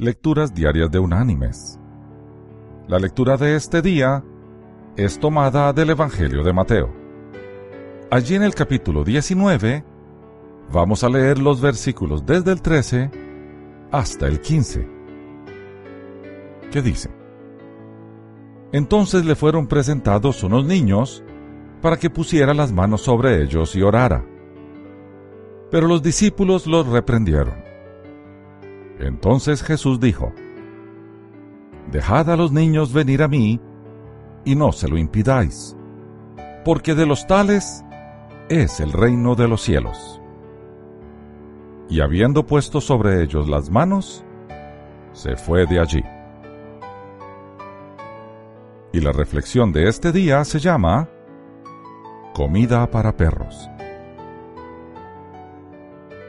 Lecturas Diarias de Unánimes. La lectura de este día es tomada del Evangelio de Mateo. Allí en el capítulo 19 vamos a leer los versículos desde el 13 hasta el 15. ¿Qué dice? Entonces le fueron presentados unos niños para que pusiera las manos sobre ellos y orara. Pero los discípulos los reprendieron. Entonces Jesús dijo, Dejad a los niños venir a mí, y no se lo impidáis, porque de los tales es el reino de los cielos. Y habiendo puesto sobre ellos las manos, se fue de allí. Y la reflexión de este día se llama Comida para perros.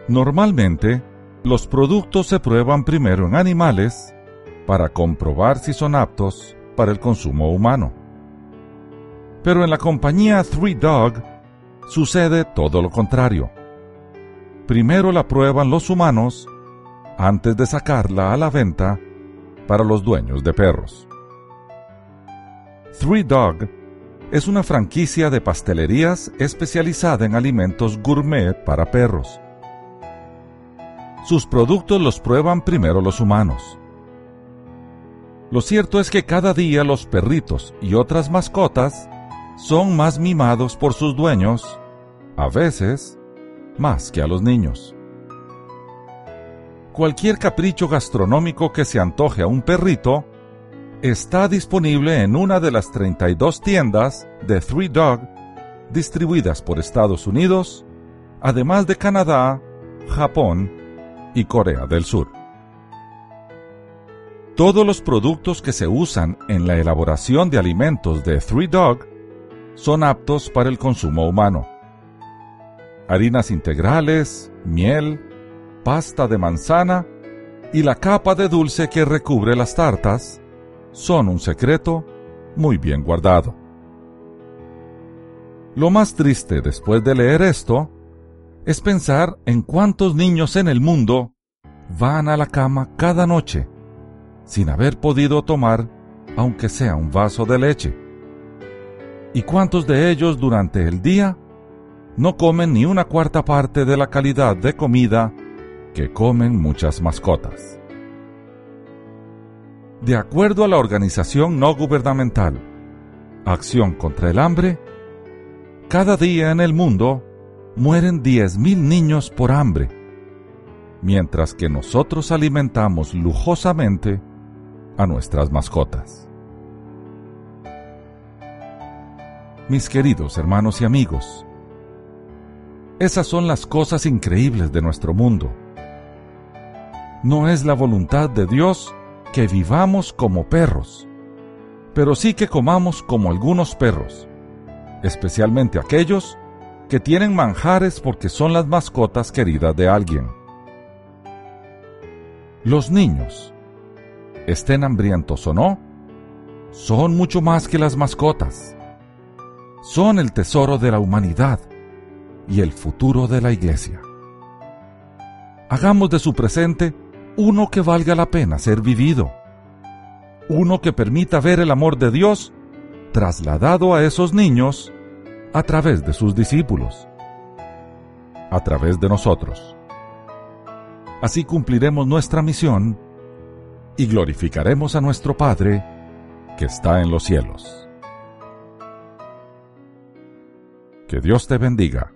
Normalmente, los productos se prueban primero en animales para comprobar si son aptos para el consumo humano. Pero en la compañía Three Dog sucede todo lo contrario. Primero la prueban los humanos antes de sacarla a la venta para los dueños de perros. Three Dog es una franquicia de pastelerías especializada en alimentos gourmet para perros. Sus productos los prueban primero los humanos. Lo cierto es que cada día los perritos y otras mascotas son más mimados por sus dueños, a veces más que a los niños. Cualquier capricho gastronómico que se antoje a un perrito está disponible en una de las 32 tiendas de Three Dog distribuidas por Estados Unidos, además de Canadá, Japón y Corea del Sur. Todos los productos que se usan en la elaboración de alimentos de Three Dog son aptos para el consumo humano. Harinas integrales, miel, pasta de manzana y la capa de dulce que recubre las tartas son un secreto muy bien guardado. Lo más triste después de leer esto es pensar en cuántos niños en el mundo van a la cama cada noche sin haber podido tomar aunque sea un vaso de leche. ¿Y cuántos de ellos durante el día no comen ni una cuarta parte de la calidad de comida que comen muchas mascotas? De acuerdo a la organización no gubernamental Acción contra el Hambre, cada día en el mundo mueren 10.000 niños por hambre, mientras que nosotros alimentamos lujosamente a nuestras mascotas. Mis queridos hermanos y amigos, esas son las cosas increíbles de nuestro mundo. No es la voluntad de Dios que vivamos como perros, pero sí que comamos como algunos perros, especialmente aquellos que tienen manjares porque son las mascotas queridas de alguien. Los niños, estén hambrientos o no, son mucho más que las mascotas. Son el tesoro de la humanidad y el futuro de la iglesia. Hagamos de su presente uno que valga la pena ser vivido, uno que permita ver el amor de Dios trasladado a esos niños a través de sus discípulos, a través de nosotros. Así cumpliremos nuestra misión y glorificaremos a nuestro Padre que está en los cielos. Que Dios te bendiga.